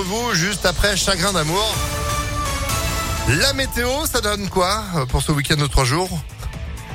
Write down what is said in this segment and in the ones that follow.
vous juste après Chagrin d'amour. La météo, ça donne quoi euh, pour ce week-end de trois jours?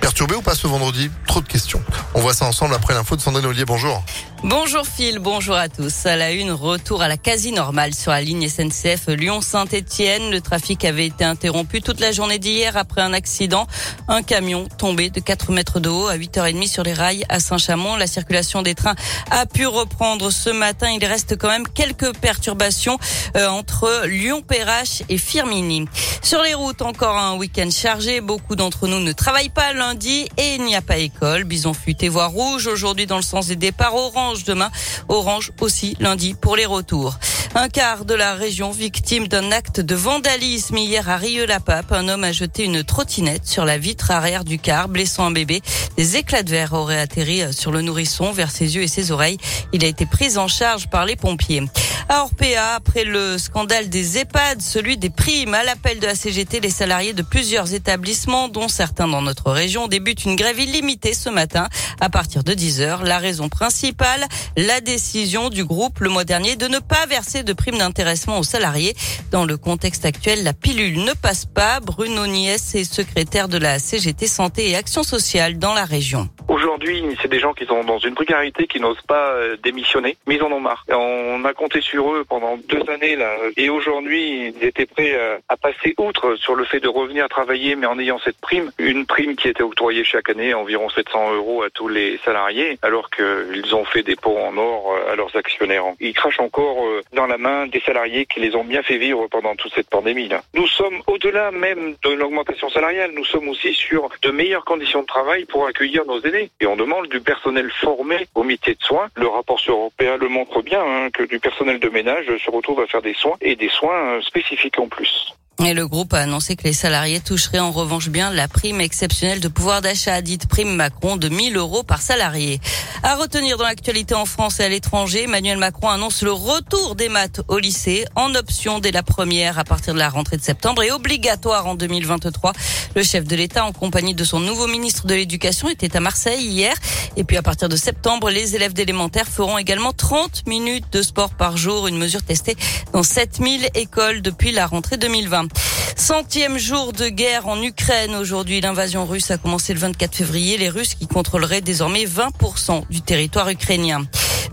Perturbé ou pas ce vendredi Trop de questions. On voit ça ensemble après l'info de Sandrine Ollier. Bonjour. Bonjour Phil, bonjour à tous. À la une, retour à la quasi-normale sur la ligne SNCF Lyon-Saint-Etienne. Le trafic avait été interrompu toute la journée d'hier après un accident. Un camion tombé de 4 mètres de haut à 8h30 sur les rails à Saint-Chamond. La circulation des trains a pu reprendre ce matin. Il reste quand même quelques perturbations euh, entre Lyon-Perrache et Firmini. Sur les routes, encore un week-end chargé. Beaucoup d'entre nous ne travaillent pas lundi et il n'y a pas école. Bison futé voie rouge aujourd'hui dans le sens des départs orange demain, orange aussi lundi pour les retours. Un quart de la région victime d'un acte de vandalisme hier à Rieux-la-Pape. Un homme a jeté une trottinette sur la vitre arrière du car, blessant un bébé. Des éclats de verre auraient atterri sur le nourrisson, vers ses yeux et ses oreilles. Il a été pris en charge par les pompiers. À Orpea, après le scandale des EHPAD, celui des primes à l'appel de la CGT, les salariés de plusieurs établissements, dont certains dans notre région, débutent une grève illimitée ce matin à partir de 10 heures. La raison principale, la décision du groupe le mois dernier de ne pas verser de primes d'intéressement aux salariés. Dans le contexte actuel, la pilule ne passe pas. Bruno Niès est secrétaire de la CGT Santé et Action sociale dans la région. Aujourd'hui, c'est des gens qui sont dans une précarité, qui n'osent pas euh, démissionner, mais ils en ont marre. On a compté sur eux pendant deux années là, et aujourd'hui, ils étaient prêts euh, à passer outre sur le fait de revenir travailler, mais en ayant cette prime, une prime qui était octroyée chaque année, environ 700 euros à tous les salariés, alors qu'ils ont fait des pots en or euh, à leurs actionnaires. Ils crachent encore dans la main des salariés qui les ont bien fait vivre pendant toute cette pandémie. Nous sommes au-delà même de l'augmentation salariale, nous sommes aussi sur de meilleures conditions de travail pour accueillir nos aînés. Et on demande du personnel formé au métier de soins. Le rapport européen le montre bien, hein, que du personnel de ménage se retrouve à faire des soins et des soins euh, spécifiques en plus. Et le groupe a annoncé que les salariés toucheraient en revanche bien la prime exceptionnelle de pouvoir d'achat, dite prime Macron, de 1000 euros par salarié. À retenir dans l'actualité en France et à l'étranger, Emmanuel Macron annonce le retour des maths au lycée en option dès la première à partir de la rentrée de septembre et obligatoire en 2023. Le chef de l'État, en compagnie de son nouveau ministre de l'Éducation, était à Marseille hier. Et puis à partir de septembre, les élèves d'élémentaire feront également 30 minutes de sport par jour, une mesure testée dans 7000 écoles depuis la rentrée 2020. Centième jour de guerre en Ukraine aujourd'hui. L'invasion russe a commencé le 24 février. Les Russes qui contrôleraient désormais 20% du territoire ukrainien.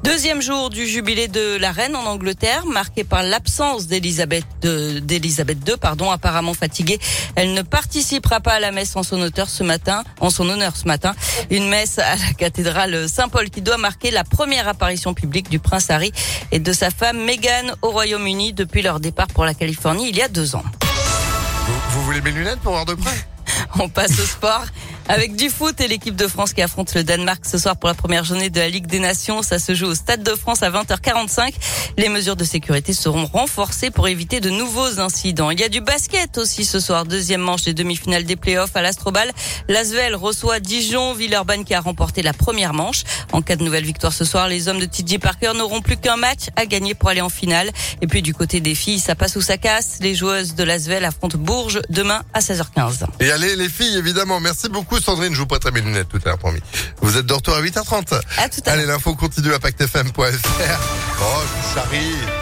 Deuxième jour du jubilé de la reine en Angleterre, marqué par l'absence d'Elisabeth II, pardon, apparemment fatiguée. Elle ne participera pas à la messe en son honneur ce matin, en son honneur ce matin. Une messe à la cathédrale Saint-Paul qui doit marquer la première apparition publique du prince Harry et de sa femme Meghan au Royaume-Uni depuis leur départ pour la Californie il y a deux ans. Vous, voulez mes lunettes pour voir de près On passe au sport. Avec du foot et l'équipe de France qui affronte le Danemark ce soir pour la première journée de la Ligue des Nations. Ça se joue au Stade de France à 20h45. Les mesures de sécurité seront renforcées pour éviter de nouveaux incidents. Il y a du basket aussi ce soir. Deuxième manche des demi-finales des playoffs à l'Astrobal. L'Asvel reçoit Dijon, Villeurbanne qui a remporté la première manche. En cas de nouvelle victoire ce soir, les hommes de TJ Parker n'auront plus qu'un match à gagner pour aller en finale. Et puis du côté des filles, ça passe ou ça casse. Les joueuses de l'Asvel affrontent Bourges demain à 16h15. Et allez les filles, évidemment. Merci beaucoup. Sandrine, je vous prêterai mes lunettes tout à l'heure, promis. Vous êtes de retour à 8h30. À tout à Allez, l'info continue à pactefm.fr. Oh, je charrie.